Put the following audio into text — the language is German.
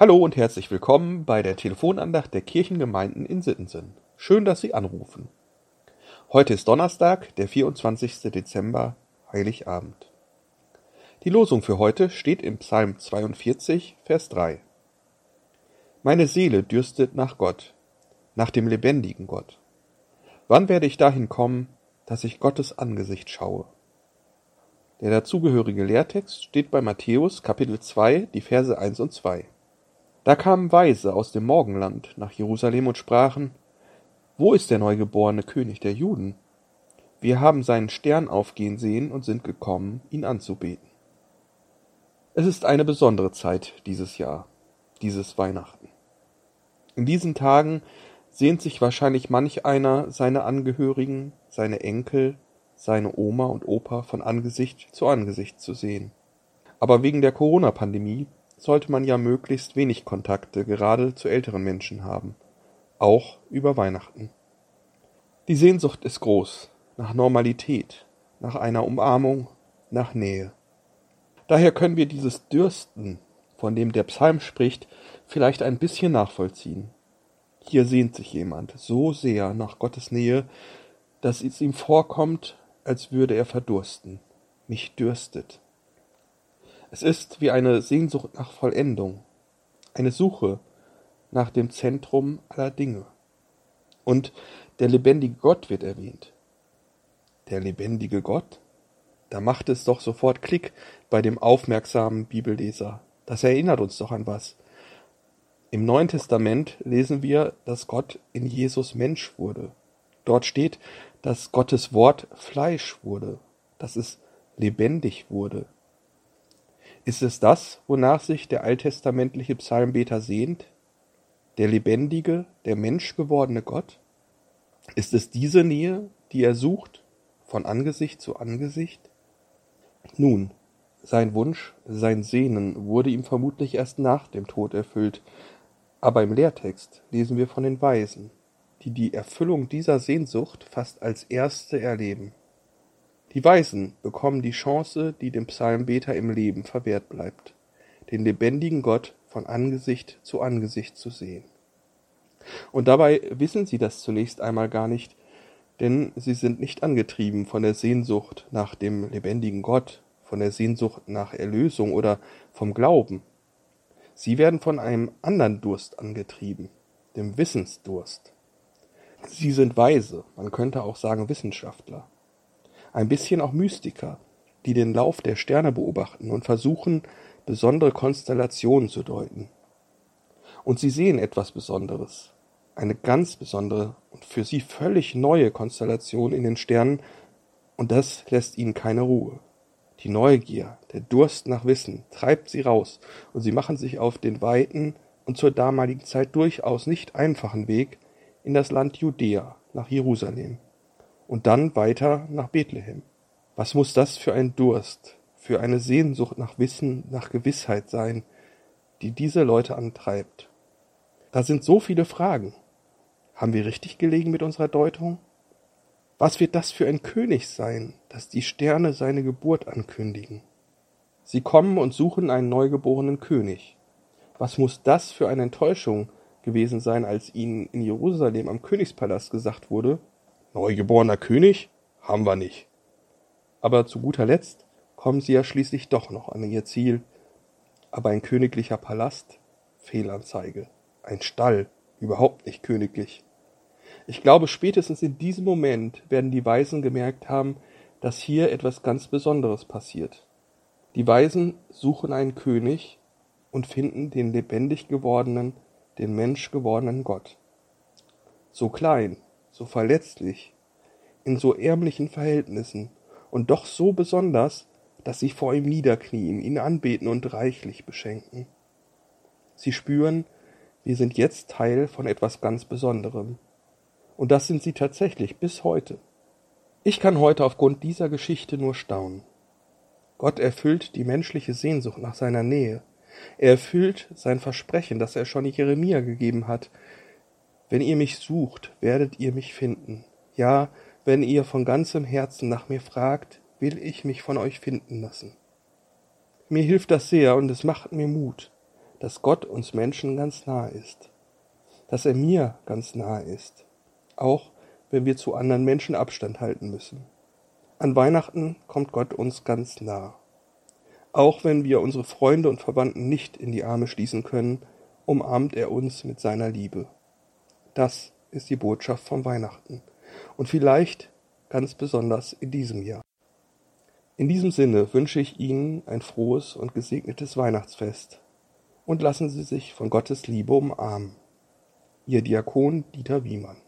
Hallo und herzlich willkommen bei der Telefonandacht der Kirchengemeinden in Sittensen. Schön, dass Sie anrufen. Heute ist Donnerstag, der 24. Dezember, Heiligabend. Die Losung für heute steht im Psalm 42, Vers 3. Meine Seele dürstet nach Gott, nach dem lebendigen Gott. Wann werde ich dahin kommen, dass ich Gottes Angesicht schaue? Der dazugehörige Lehrtext steht bei Matthäus Kapitel 2, die Verse 1 und 2. Da kamen Weise aus dem Morgenland nach Jerusalem und sprachen, Wo ist der neugeborene König der Juden? Wir haben seinen Stern aufgehen sehen und sind gekommen, ihn anzubeten. Es ist eine besondere Zeit dieses Jahr, dieses Weihnachten. In diesen Tagen sehnt sich wahrscheinlich manch einer seine Angehörigen, seine Enkel, seine Oma und Opa von Angesicht zu Angesicht zu sehen. Aber wegen der Corona-Pandemie sollte man ja möglichst wenig Kontakte gerade zu älteren Menschen haben, auch über Weihnachten. Die Sehnsucht ist groß nach Normalität, nach einer Umarmung, nach Nähe. Daher können wir dieses Dürsten, von dem der Psalm spricht, vielleicht ein bisschen nachvollziehen. Hier sehnt sich jemand so sehr nach Gottes Nähe, dass es ihm vorkommt, als würde er verdursten. Mich dürstet. Es ist wie eine Sehnsucht nach Vollendung, eine Suche nach dem Zentrum aller Dinge. Und der lebendige Gott wird erwähnt. Der lebendige Gott? Da macht es doch sofort Klick bei dem aufmerksamen Bibelleser. Das erinnert uns doch an was. Im Neuen Testament lesen wir, dass Gott in Jesus Mensch wurde. Dort steht, dass Gottes Wort Fleisch wurde, dass es lebendig wurde. Ist es das, wonach sich der alttestamentliche Psalmbeter sehnt? Der lebendige, der Mensch gewordene Gott? Ist es diese Nähe, die er sucht, von Angesicht zu Angesicht? Nun, sein Wunsch, sein Sehnen wurde ihm vermutlich erst nach dem Tod erfüllt, aber im Lehrtext lesen wir von den Weisen, die die Erfüllung dieser Sehnsucht fast als erste erleben. Die Weisen bekommen die Chance, die dem Psalmbeter im Leben verwehrt bleibt, den lebendigen Gott von Angesicht zu Angesicht zu sehen. Und dabei wissen sie das zunächst einmal gar nicht, denn sie sind nicht angetrieben von der Sehnsucht nach dem lebendigen Gott, von der Sehnsucht nach Erlösung oder vom Glauben, Sie werden von einem anderen Durst angetrieben, dem Wissensdurst. Sie sind Weise, man könnte auch sagen Wissenschaftler. Ein bisschen auch Mystiker, die den Lauf der Sterne beobachten und versuchen, besondere Konstellationen zu deuten. Und sie sehen etwas Besonderes, eine ganz besondere und für sie völlig neue Konstellation in den Sternen, und das lässt ihnen keine Ruhe. Die Neugier, der Durst nach Wissen treibt sie raus, und sie machen sich auf den weiten und zur damaligen Zeit durchaus nicht einfachen Weg in das Land Judäa, nach Jerusalem, und dann weiter nach Bethlehem. Was muss das für ein Durst, für eine Sehnsucht nach Wissen, nach Gewissheit sein, die diese Leute antreibt? Da sind so viele Fragen. Haben wir richtig gelegen mit unserer Deutung? Was wird das für ein König sein, dass die Sterne seine Geburt ankündigen? Sie kommen und suchen einen neugeborenen König. Was muss das für eine Enttäuschung gewesen sein, als ihnen in Jerusalem am Königspalast gesagt wurde, Neugeborener König? Haben wir nicht. Aber zu guter Letzt kommen sie ja schließlich doch noch an ihr Ziel. Aber ein königlicher Palast? Fehlanzeige. Ein Stall? Überhaupt nicht königlich. Ich glaube, spätestens in diesem Moment werden die Weisen gemerkt haben, dass hier etwas ganz Besonderes passiert. Die Weisen suchen einen König und finden den lebendig gewordenen, den Mensch gewordenen Gott. So klein, so verletzlich, in so ärmlichen Verhältnissen und doch so besonders, dass sie vor ihm niederknien, ihn anbeten und reichlich beschenken. Sie spüren, wir sind jetzt Teil von etwas ganz Besonderem. Und das sind sie tatsächlich bis heute. Ich kann heute aufgrund dieser Geschichte nur staunen. Gott erfüllt die menschliche Sehnsucht nach seiner Nähe. Er erfüllt sein Versprechen, das er schon Jeremia gegeben hat. Wenn ihr mich sucht, werdet ihr mich finden. Ja, wenn ihr von ganzem Herzen nach mir fragt, will ich mich von euch finden lassen. Mir hilft das sehr und es macht mir Mut, dass Gott uns Menschen ganz nahe ist, dass er mir ganz nahe ist, auch wenn wir zu anderen Menschen Abstand halten müssen. An Weihnachten kommt Gott uns ganz nah. Auch wenn wir unsere Freunde und Verwandten nicht in die Arme schließen können, umarmt er uns mit seiner Liebe. Das ist die Botschaft von Weihnachten. Und vielleicht ganz besonders in diesem Jahr. In diesem Sinne wünsche ich Ihnen ein frohes und gesegnetes Weihnachtsfest und lassen Sie sich von Gottes Liebe umarmen. Ihr Diakon Dieter Wiemann